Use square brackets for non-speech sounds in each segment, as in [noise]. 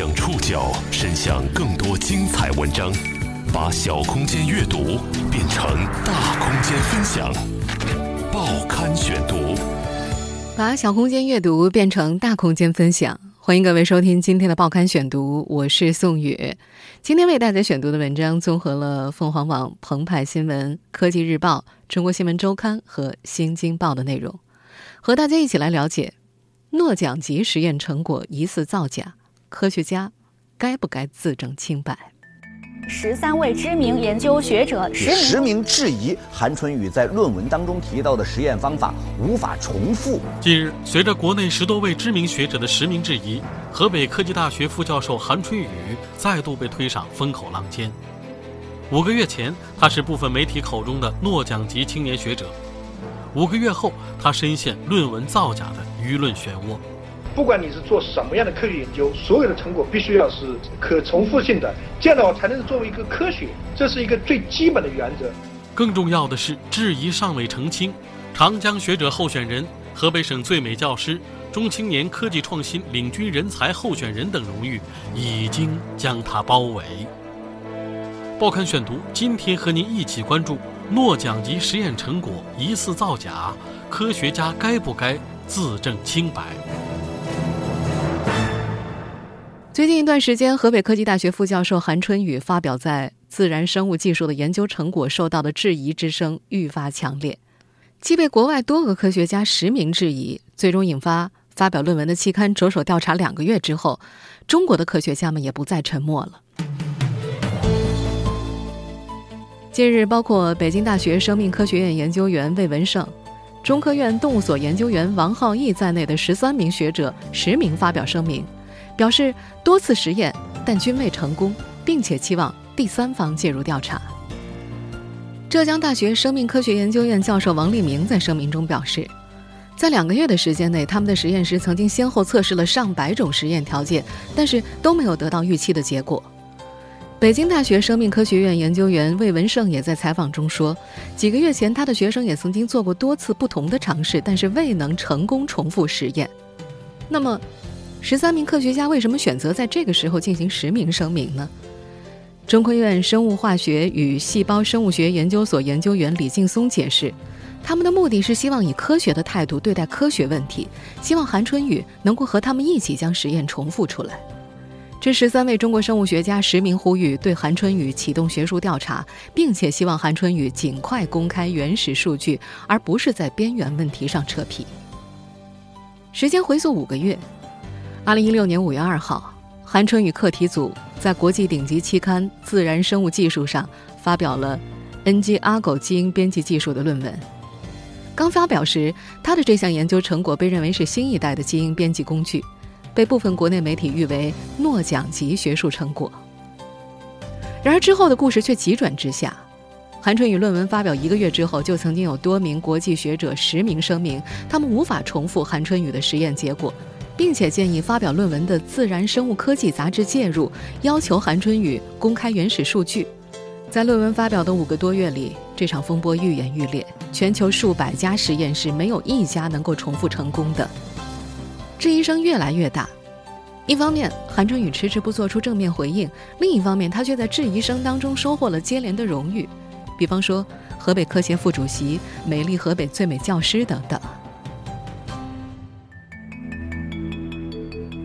将触角伸向更多精彩文章，把小空间阅读变成大空间分享。报刊选读，把小空间阅读变成大空间分享。欢迎各位收听今天的报刊选读，我是宋宇。今天为大家选读的文章综合了凤凰网、澎湃新闻、科技日报、中国新闻周刊和新京报的内容，和大家一起来了解诺奖级实验成果疑似造假，科学家该不该自证清白？十三位知名研究学者实名实名质疑韩春雨在论文当中提到的实验方法无法重复。近日，随着国内十多位知名学者的实名质疑，河北科技大学副教授韩春雨再度被推上风口浪尖。五个月前，他是部分媒体口中的诺奖级青年学者；五个月后，他深陷论文造假的舆论漩涡。不管你是做什么样的科学研究，所有的成果必须要是可重复性的，这样的话才能作为一个科学，这是一个最基本的原则。更重要的是，质疑尚未澄清，长江学者候选人、河北省最美教师、中青年科技创新领军人才候选人等荣誉已经将他包围。报刊选读，今天和您一起关注诺奖级实验成果疑似造假，科学家该不该自证清白？最近一段时间，河北科技大学副教授韩春雨发表在《自然生物技术》的研究成果受到的质疑之声愈发强烈。既被国外多个科学家实名质疑，最终引发发表论文的期刊着手调查两个月之后，中国的科学家们也不再沉默了。近日，包括北京大学生命科学院研究员魏文胜、中科院动物所研究员王浩义在内的十三名学者实名发表声明。表示多次实验，但均未成功，并且期望第三方介入调查。浙江大学生命科学研究院教授王立明在声明中表示，在两个月的时间内，他们的实验室曾经先后测试了上百种实验条件，但是都没有得到预期的结果。北京大学生命科学院研究员魏文胜也在采访中说，几个月前他的学生也曾经做过多次不同的尝试，但是未能成功重复实验。那么？十三名科学家为什么选择在这个时候进行实名声明呢？中科院生物化学与细胞生物学研究所研究员李劲松解释，他们的目的是希望以科学的态度对待科学问题，希望韩春雨能够和他们一起将实验重复出来。这十三位中国生物学家实名呼吁对韩春雨启动学术调查，并且希望韩春雨尽快公开原始数据，而不是在边缘问题上扯皮。时间回溯五个月。二零一六年五月二号，韩春雨课题组在国际顶级期刊《自然生物技术》上发表了 NG 阿狗基因编辑技术的论文。刚发表时，他的这项研究成果被认为是新一代的基因编辑工具，被部分国内媒体誉为诺奖级学术成果。然而之后的故事却急转直下，韩春雨论文发表一个月之后，就曾经有多名国际学者实名声明，他们无法重复韩春雨的实验结果。并且建议发表论文的《自然生物科技》杂志介入，要求韩春雨公开原始数据。在论文发表的五个多月里，这场风波愈演愈烈，全球数百家实验室没有一家能够重复成功的。质疑声越来越大。一方面，韩春雨迟迟不做出正面回应；另一方面，他却在质疑声当中收获了接连的荣誉，比方说河北科协副主席、美丽河北最美教师等等。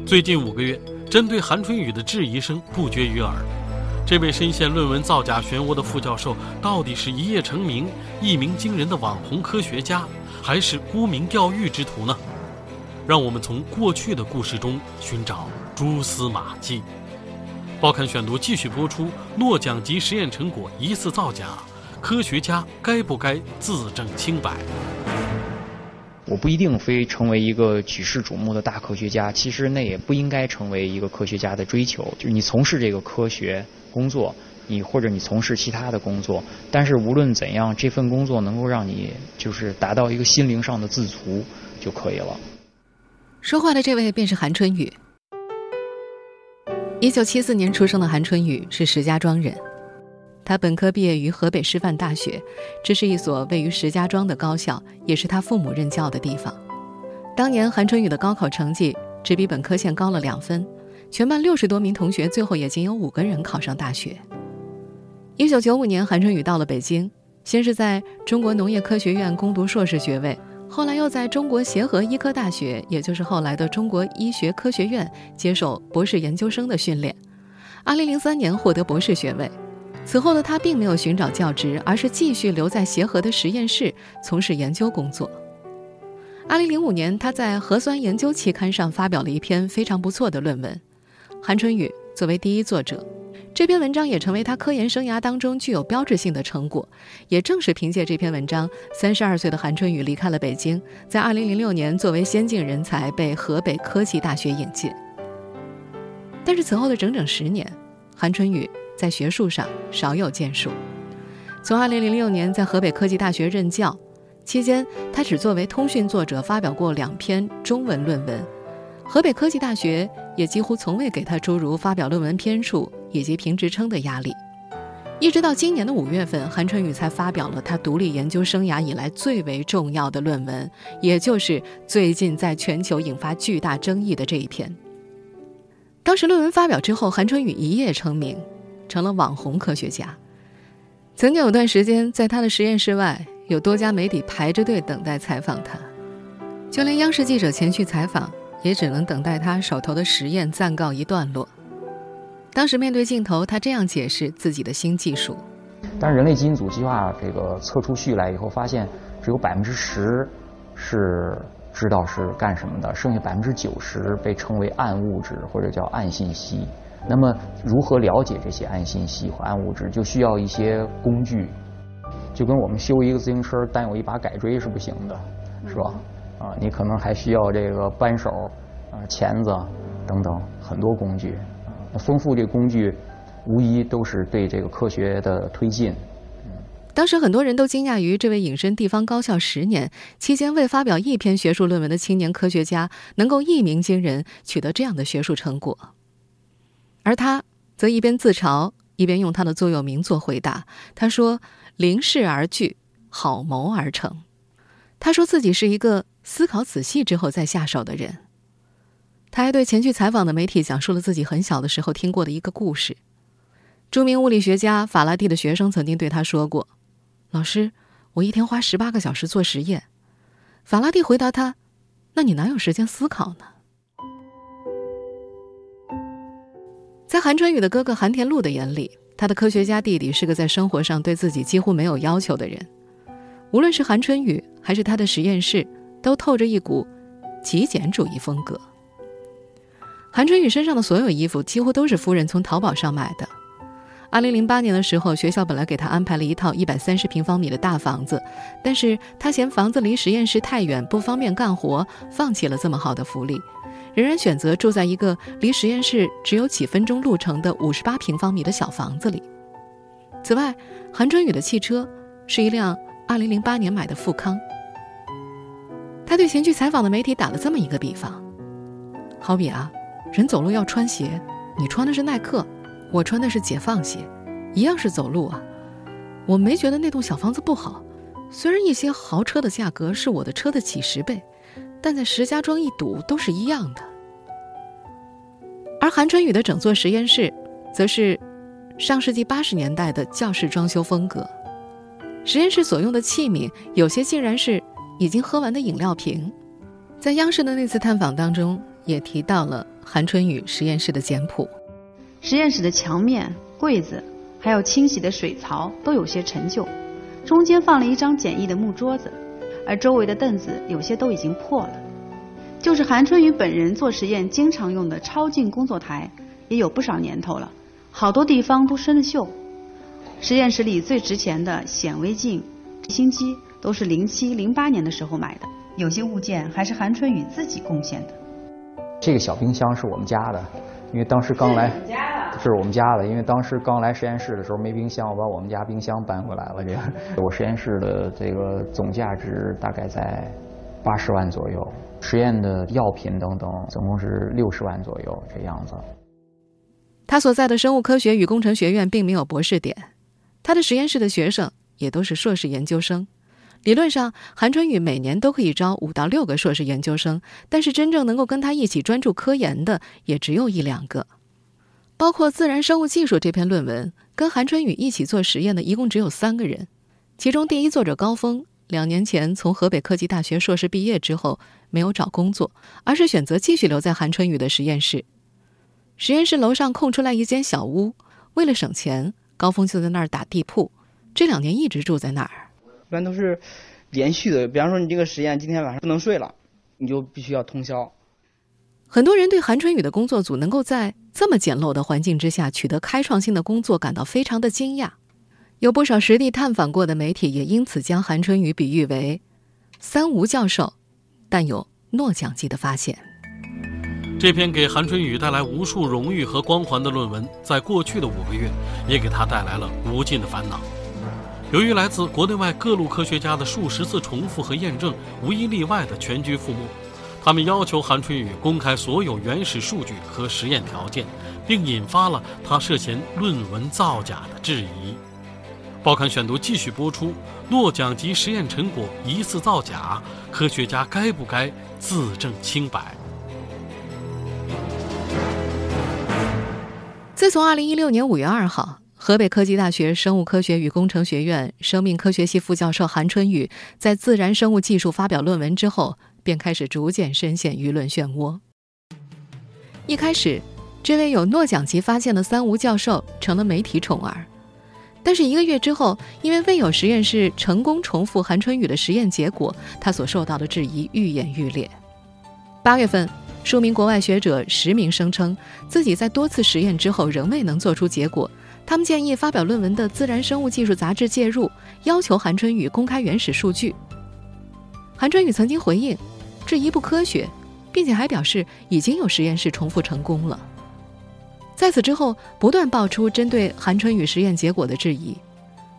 最近五个月，针对韩春雨的质疑声不绝于耳。这位深陷论文造假漩涡的副教授，到底是一夜成名、一鸣惊人的网红科学家，还是沽名钓誉之徒呢？让我们从过去的故事中寻找蛛丝马迹。报刊选读继续播出：诺奖级实验成果疑似造假，科学家该不该自证清白？我不一定非成为一个举世瞩目的大科学家，其实那也不应该成为一个科学家的追求。就是你从事这个科学工作，你或者你从事其他的工作，但是无论怎样，这份工作能够让你就是达到一个心灵上的自足就可以了。说话的这位便是韩春雨。一九七四年出生的韩春雨是石家庄人。他本科毕业于河北师范大学，这是一所位于石家庄的高校，也是他父母任教的地方。当年韩春雨的高考成绩只比本科线高了两分，全班六十多名同学，最后也仅有五个人考上大学。一九九五年，韩春雨到了北京，先是在中国农业科学院攻读硕士学位，后来又在中国协和医科大学，也就是后来的中国医学科学院接受博士研究生的训练。二零零三年获得博士学位。此后的他并没有寻找教职，而是继续留在协和的实验室从事研究工作。二零零五年，他在《核酸研究》期刊上发表了一篇非常不错的论文。韩春雨作为第一作者，这篇文章也成为他科研生涯当中具有标志性的成果。也正是凭借这篇文章，三十二岁的韩春雨离开了北京，在二零零六年作为先进人才被河北科技大学引进。但是此后的整整十年，韩春雨。在学术上少有建树。从2006年在河北科技大学任教期间，他只作为通讯作者发表过两篇中文论文。河北科技大学也几乎从未给他诸如发表论文篇数以及评职称的压力。一直到今年的五月份，韩春雨才发表了他独立研究生涯以来最为重要的论文，也就是最近在全球引发巨大争议的这一篇。当时论文发表之后，韩春雨一夜成名。成了网红科学家。曾经有段时间，在他的实验室外，有多家媒体排着队等待采访他，就连央视记者前去采访，也只能等待他手头的实验暂告一段落。当时面对镜头，他这样解释自己的新技术：，但是人类基因组计划这个测出序来以后，发现只有百分之十是知道是干什么的，剩下百分之九十被称为暗物质或者叫暗信息。那么，如何了解这些暗信息和暗物质，就需要一些工具，就跟我们修一个自行车单有一把改锥是不行的，是吧？啊，你可能还需要这个扳手、啊钳子等等很多工具。那丰富这工具，无疑都是对这个科学的推进。当时很多人都惊讶于这位隐身地方高校十年期间未发表一篇学术论文的青年科学家，能够一鸣惊人，取得这样的学术成果。而他则一边自嘲，一边用他的座右铭做回答。他说：“临事而惧，好谋而成。”他说自己是一个思考仔细之后再下手的人。他还对前去采访的媒体讲述了自己很小的时候听过的一个故事。著名物理学家法拉第的学生曾经对他说过：“老师，我一天花十八个小时做实验。”法拉第回答他：“那你哪有时间思考呢？”在韩春雨的哥哥韩田禄的眼里，他的科学家弟弟是个在生活上对自己几乎没有要求的人。无论是韩春雨还是他的实验室，都透着一股极简主义风格。韩春雨身上的所有衣服几乎都是夫人从淘宝上买的。二零零八年的时候，学校本来给他安排了一套一百三十平方米的大房子，但是他嫌房子离实验室太远，不方便干活，放弃了这么好的福利。仍然选择住在一个离实验室只有几分钟路程的五十八平方米的小房子里。此外，韩春雨的汽车是一辆二零零八年买的富康。他对前去采访的媒体打了这么一个比方：好比啊，人走路要穿鞋，你穿的是耐克，我穿的是解放鞋，一样是走路啊。我没觉得那栋小房子不好，虽然一些豪车的价格是我的车的几十倍。但在石家庄一堵都是一样的，而韩春雨的整座实验室，则是上世纪八十年代的教室装修风格。实验室所用的器皿，有些竟然是已经喝完的饮料瓶。在央视的那次探访当中，也提到了韩春雨实验室的简朴。实验室的墙面、柜子，还有清洗的水槽，都有些陈旧，中间放了一张简易的木桌子。而周围的凳子有些都已经破了，就是韩春雨本人做实验经常用的超净工作台，也有不少年头了，好多地方都生了锈。实验室里最值钱的显微镜、新机都是零七零八年的时候买的，有些物件还是韩春雨自己贡献的。这个小冰箱是我们家的，因为当时刚来。是我们家的，因为当时刚来实验室的时候没冰箱，我把我们家冰箱搬回来了。这个 [laughs] 我实验室的这个总价值大概在八十万左右，实验的药品等等总共是六十万左右这样子。他所在的生物科学与工程学院并没有博士点，他的实验室的学生也都是硕士研究生。理论上，韩春雨每年都可以招五到六个硕士研究生，但是真正能够跟他一起专注科研的也只有一两个。包括《自然生物技术》这篇论文，跟韩春雨一起做实验的一共只有三个人。其中第一作者高峰，两年前从河北科技大学硕士毕业之后，没有找工作，而是选择继续留在韩春雨的实验室。实验室楼上空出来一间小屋，为了省钱，高峰就在那儿打地铺。这两年一直住在那儿。一般都是连续的，比方说你这个实验今天晚上不能睡了，你就必须要通宵。很多人对韩春雨的工作组能够在这么简陋的环境之下取得开创性的工作感到非常的惊讶。有不少实地探访过的媒体也因此将韩春雨比喻为“三无教授”，但有诺奖级的发现。这篇给韩春雨带来无数荣誉和光环的论文，在过去的五个月也给他带来了无尽的烦恼。由于来自国内外各路科学家的数十次重复和验证，无一例外的全军覆没。他们要求韩春雨公开所有原始数据和实验条件，并引发了他涉嫌论文造假的质疑。报刊选读继续播出：诺奖级实验成果疑似造假，科学家该不该自证清白？自从二零一六年五月二号。河北科技大学生物科学与工程学院生命科学系副教授韩春雨在《自然生物技术》发表论文之后，便开始逐渐深陷舆论漩涡。一开始，这位有诺奖级发现的“三无”教授成了媒体宠儿，但是一个月之后，因为未有实验室成功重复韩春雨的实验结果，他所受到的质疑愈演愈烈。八月份，数名国外学者实名声称，自己在多次实验之后仍未能做出结果。他们建议发表论文的《自然生物技术》杂志介入，要求韩春雨公开原始数据。韩春雨曾经回应，质疑不科学，并且还表示已经有实验室重复成功了。在此之后，不断爆出针对韩春雨实验结果的质疑。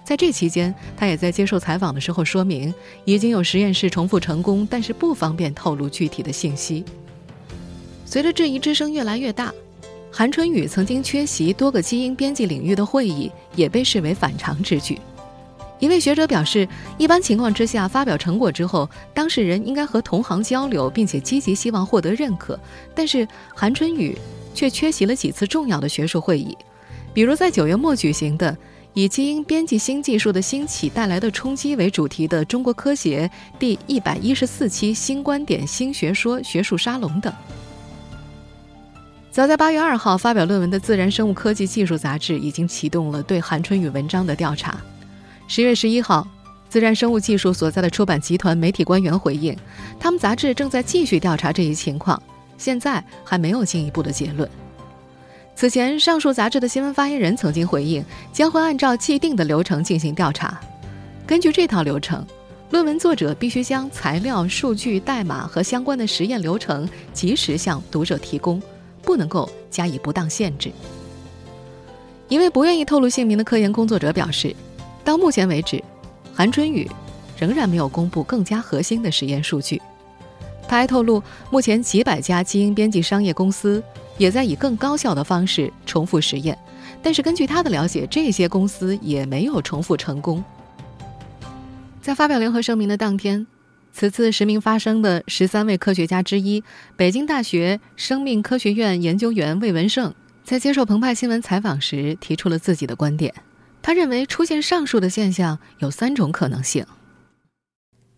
在这期间，他也在接受采访的时候说明，已经有实验室重复成功，但是不方便透露具体的信息。随着质疑之声越来越大。韩春雨曾经缺席多个基因编辑领域的会议，也被视为反常之举。一位学者表示，一般情况之下，发表成果之后，当事人应该和同行交流，并且积极希望获得认可。但是韩春雨却缺席了几次重要的学术会议，比如在九月末举行的以基因编辑新技术的兴起带来的冲击为主题的中国科协第一百一十四期新观点新学说学术沙龙等。早在八月二号发表论文的《自然生物科技技术》杂志已经启动了对韩春雨文章的调查。十月十一号，《自然生物技术》所在的出版集团媒体官员回应，他们杂志正在继续调查这一情况，现在还没有进一步的结论。此前，上述杂志的新闻发言人曾经回应，将会按照既定的流程进行调查。根据这套流程，论文作者必须将材料、数据、代码和相关的实验流程及时向读者提供。不能够加以不当限制。一位不愿意透露姓名的科研工作者表示，到目前为止，韩春雨仍然没有公布更加核心的实验数据。他还透露，目前几百家基因编辑商业公司也在以更高效的方式重复实验，但是根据他的了解，这些公司也没有重复成功。在发表联合声明的当天。此次实名发声的十三位科学家之一，北京大学生命科学院研究员魏文胜，在接受澎湃新闻采访时提出了自己的观点。他认为，出现上述的现象有三种可能性：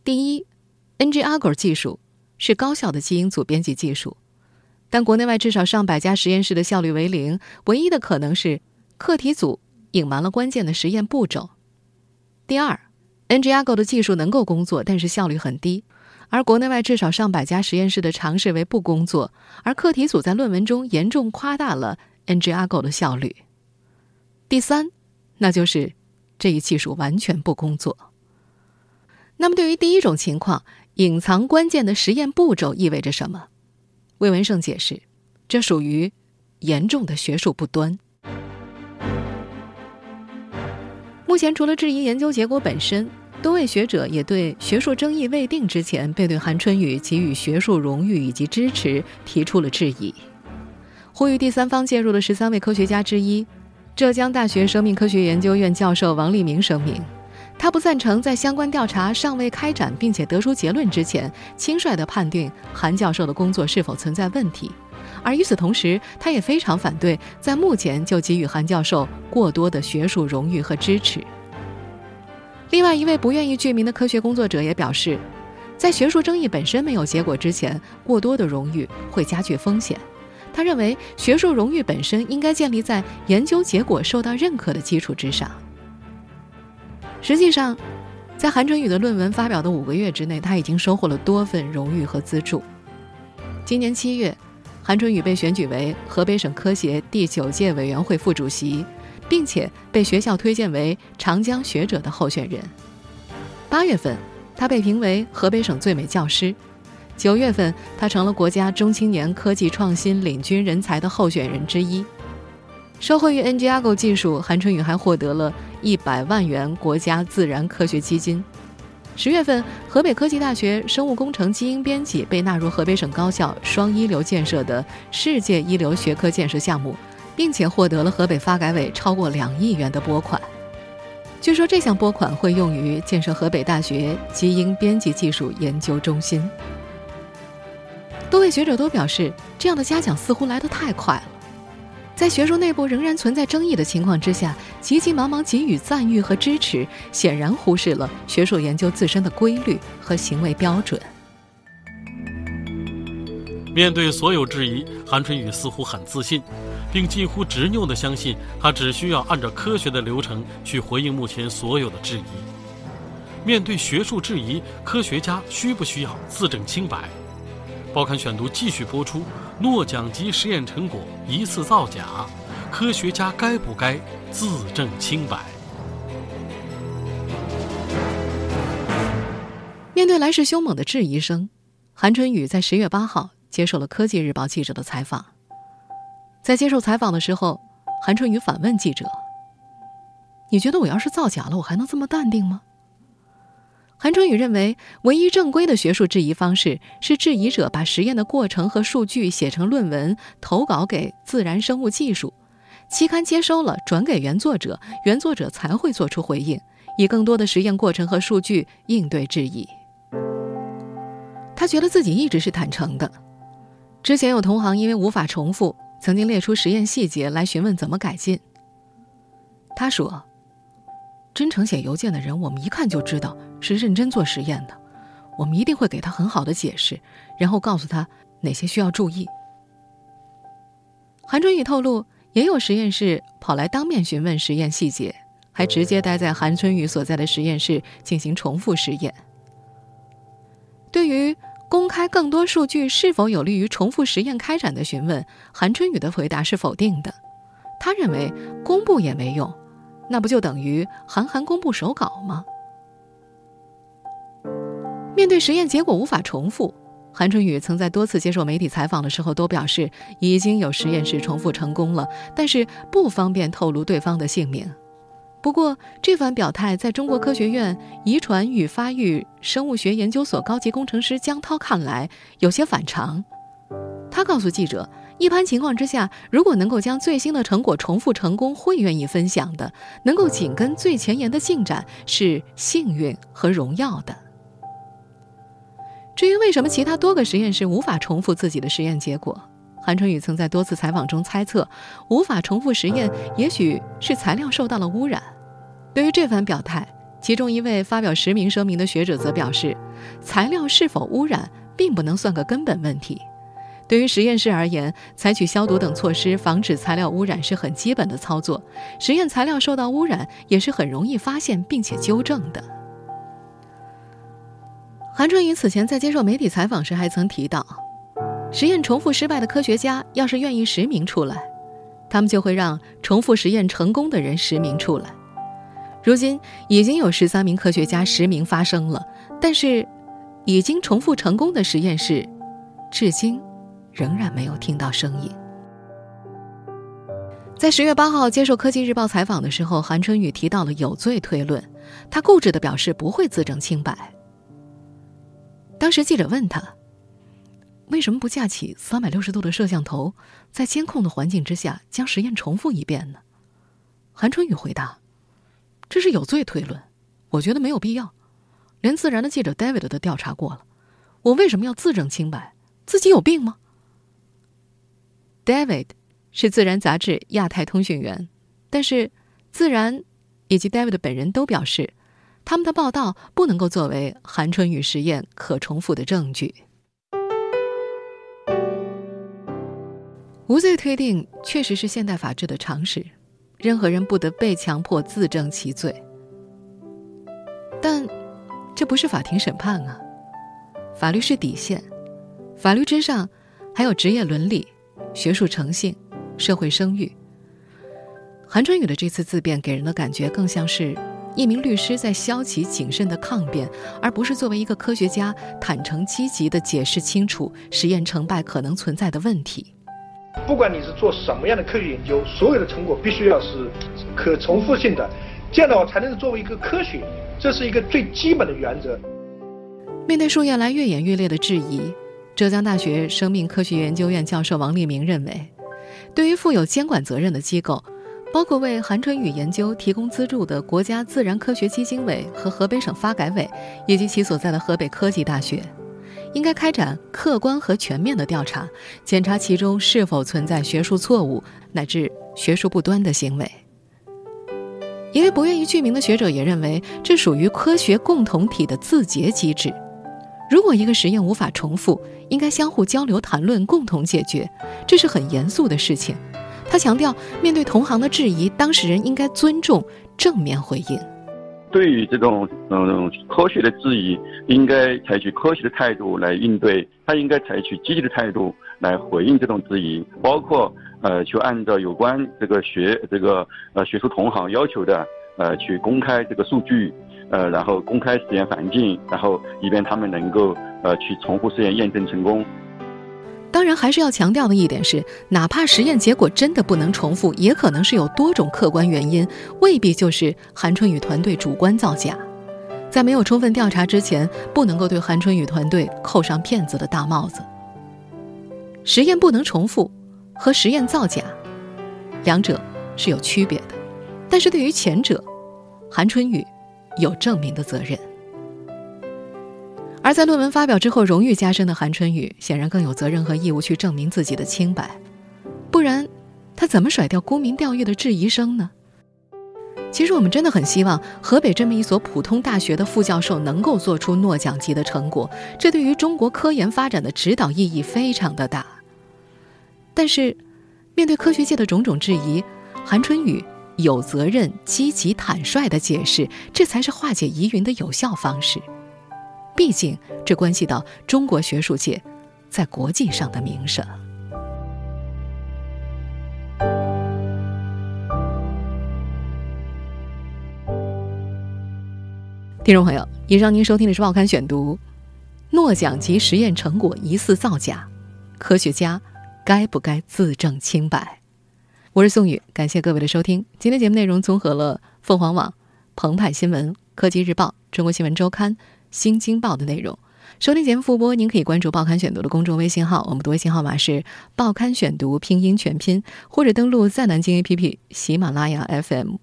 第一，NGAGO 技术是高效的基因组编辑技术，但国内外至少上百家实验室的效率为零，唯一的可能是课题组隐瞒了关键的实验步骤；第二，NGAGO 的技术能够工作，但是效率很低，而国内外至少上百家实验室的尝试为不工作，而课题组在论文中严重夸大了 NGAGO 的效率。第三，那就是这一技术完全不工作。那么，对于第一种情况，隐藏关键的实验步骤意味着什么？魏文胜解释，这属于严重的学术不端。目前，除了质疑研究结果本身，多位学者也对学术争议未定之前被对韩春雨给予学术荣誉以及支持提出了质疑。呼吁第三方介入的十三位科学家之一，浙江大学生命科学研究院教授王立明声明，他不赞成在相关调查尚未开展并且得出结论之前，轻率地判定韩教授的工作是否存在问题。而与此同时，他也非常反对在目前就给予韩教授过多的学术荣誉和支持。另外一位不愿意具名的科学工作者也表示，在学术争议本身没有结果之前，过多的荣誉会加剧风险。他认为，学术荣誉本身应该建立在研究结果受到认可的基础之上。实际上，在韩春雨的论文发表的五个月之内，他已经收获了多份荣誉和资助。今年七月。韩春雨被选举为河北省科协第九届委员会副主席，并且被学校推荐为长江学者的候选人。八月份，他被评为河北省最美教师。九月份，他成了国家中青年科技创新领军人才的候选人之一。受惠于 NGAGO 技术，韩春雨还获得了一百万元国家自然科学基金。十月份，河北科技大学生物工程基因编辑被纳入河北省高校双一流建设的世界一流学科建设项目，并且获得了河北发改委超过两亿元的拨款。据说这项拨款会用于建设河北大学基因编辑技术研究中心。多位学者都表示，这样的嘉奖似乎来得太快了。在学术内部仍然存在争议的情况之下，急急忙忙给予赞誉和支持，显然忽视了学术研究自身的规律和行为标准。面对所有质疑，韩春雨似乎很自信，并近乎执拗地相信，他只需要按照科学的流程去回应目前所有的质疑。面对学术质疑，科学家需不需要自证清白？报刊选读继续播出：诺奖级实验成果疑似造假，科学家该不该自证清白？面对来势凶猛的质疑声，韩春雨在十月八号接受了科技日报记者的采访。在接受采访的时候，韩春雨反问记者：“你觉得我要是造假了，我还能这么淡定吗？”韩春雨认为，唯一正规的学术质疑方式是质疑者把实验的过程和数据写成论文，投稿给《自然生物技术》期刊，接收了转给原作者，原作者才会做出回应，以更多的实验过程和数据应对质疑。他觉得自己一直是坦诚的。之前有同行因为无法重复，曾经列出实验细节来询问怎么改进。他说。真诚写邮件的人，我们一看就知道是认真做实验的。我们一定会给他很好的解释，然后告诉他哪些需要注意。韩春雨透露，也有实验室跑来当面询问实验细节，还直接待在韩春雨所在的实验室进行重复实验。对于公开更多数据是否有利于重复实验开展的询问，韩春雨的回答是否定的。他认为公布也没用。那不就等于韩寒公布手稿吗？面对实验结果无法重复，韩春雨曾在多次接受媒体采访的时候都表示，已经有实验室重复成功了，但是不方便透露对方的姓名。不过，这番表态在中国科学院遗传与发育生物学研究所高级工程师江涛看来有些反常。他告诉记者。一般情况之下，如果能够将最新的成果重复成功，会愿意分享的。能够紧跟最前沿的进展是幸运和荣耀的。至于为什么其他多个实验室无法重复自己的实验结果，韩春雨曾在多次采访中猜测，无法重复实验，也许是材料受到了污染。对于这番表态，其中一位发表实名声明的学者则表示，材料是否污染并不能算个根本问题。对于实验室而言，采取消毒等措施防止材料污染是很基本的操作。实验材料受到污染也是很容易发现并且纠正的。韩春雨此前在接受媒体采访时还曾提到，实验重复失败的科学家要是愿意实名出来，他们就会让重复实验成功的人实名出来。如今已经有十三名科学家实名发声了，但是已经重复成功的实验室，至今。仍然没有听到声音。在十月八号接受《科技日报》采访的时候，韩春雨提到了有罪推论，他固执的表示不会自证清白。当时记者问他，为什么不架起三百六十度的摄像头，在监控的环境之下将实验重复一遍呢？韩春雨回答：“这是有罪推论，我觉得没有必要。连自然的记者 David 都调查过了，我为什么要自证清白？自己有病吗？David 是自然杂志亚太通讯员，但是自然以及 David 本人都表示，他们的报道不能够作为韩春雨实验可重复的证据。无罪推定确实是现代法治的常识，任何人不得被强迫自证其罪。但。这不是法庭审判啊，法律是底线，法律之上还有职业伦理、学术诚信、社会声誉。韩春雨的这次自辩给人的感觉更像是一名律师在消极谨慎的抗辩，而不是作为一个科学家坦诚积极的解释清楚实验成败可能存在的问题。不管你是做什么样的科学研究，所有的成果必须要是可重复性的，这样的话才能作为一个科学。这是一个最基本的原则。面对数月来越演越烈的质疑，浙江大学生命科学研究院教授王立明认为，对于负有监管责任的机构，包括为韩春雨研究提供资助的国家自然科学基金委和河北省发改委，以及其所在的河北科技大学，应该开展客观和全面的调查，检查其中是否存在学术错误乃至学术不端的行为。一位不愿意具名的学者也认为，这属于科学共同体的自洁机制。如果一个实验无法重复，应该相互交流谈论，共同解决，这是很严肃的事情。他强调，面对同行的质疑，当事人应该尊重，正面回应。对于这种嗯科学的质疑，应该采取科学的态度来应对，他应该采取积极的态度来回应这种质疑，包括。呃，去按照有关这个学这个呃学术同行要求的，呃，去公开这个数据，呃，然后公开实验环境，然后以便他们能够呃去重复实验验证成功。当然，还是要强调的一点是，哪怕实验结果真的不能重复，也可能是有多种客观原因，未必就是韩春雨团队主观造假。在没有充分调查之前，不能够对韩春雨团队扣上骗子的大帽子。实验不能重复。和实验造假，两者是有区别的，但是对于前者，韩春雨有证明的责任。而在论文发表之后荣誉加深的韩春雨，显然更有责任和义务去证明自己的清白，不然他怎么甩掉沽名钓誉的质疑声呢？其实我们真的很希望河北这么一所普通大学的副教授能够做出诺奖级的成果，这对于中国科研发展的指导意义非常的大。但是，面对科学界的种种质疑，韩春雨有责任积极坦率的解释，这才是化解疑云的有效方式。毕竟，这关系到中国学术界在国际上的名声。听众朋友，以上您收听的是《报刊选读》，诺奖级实验成果疑似造假，科学家。该不该自证清白？我是宋宇，感谢各位的收听。今天节目内容综合了凤凰网、澎湃新闻、科技日报、中国新闻周刊、新京报的内容。收听节目复播，您可以关注“报刊选读”的公众微信号，我们的微信号码是“报刊选读”拼音全拼，或者登录在南京 APP、喜马拉雅 FM、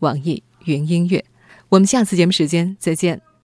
网易云音乐。我们下次节目时间再见。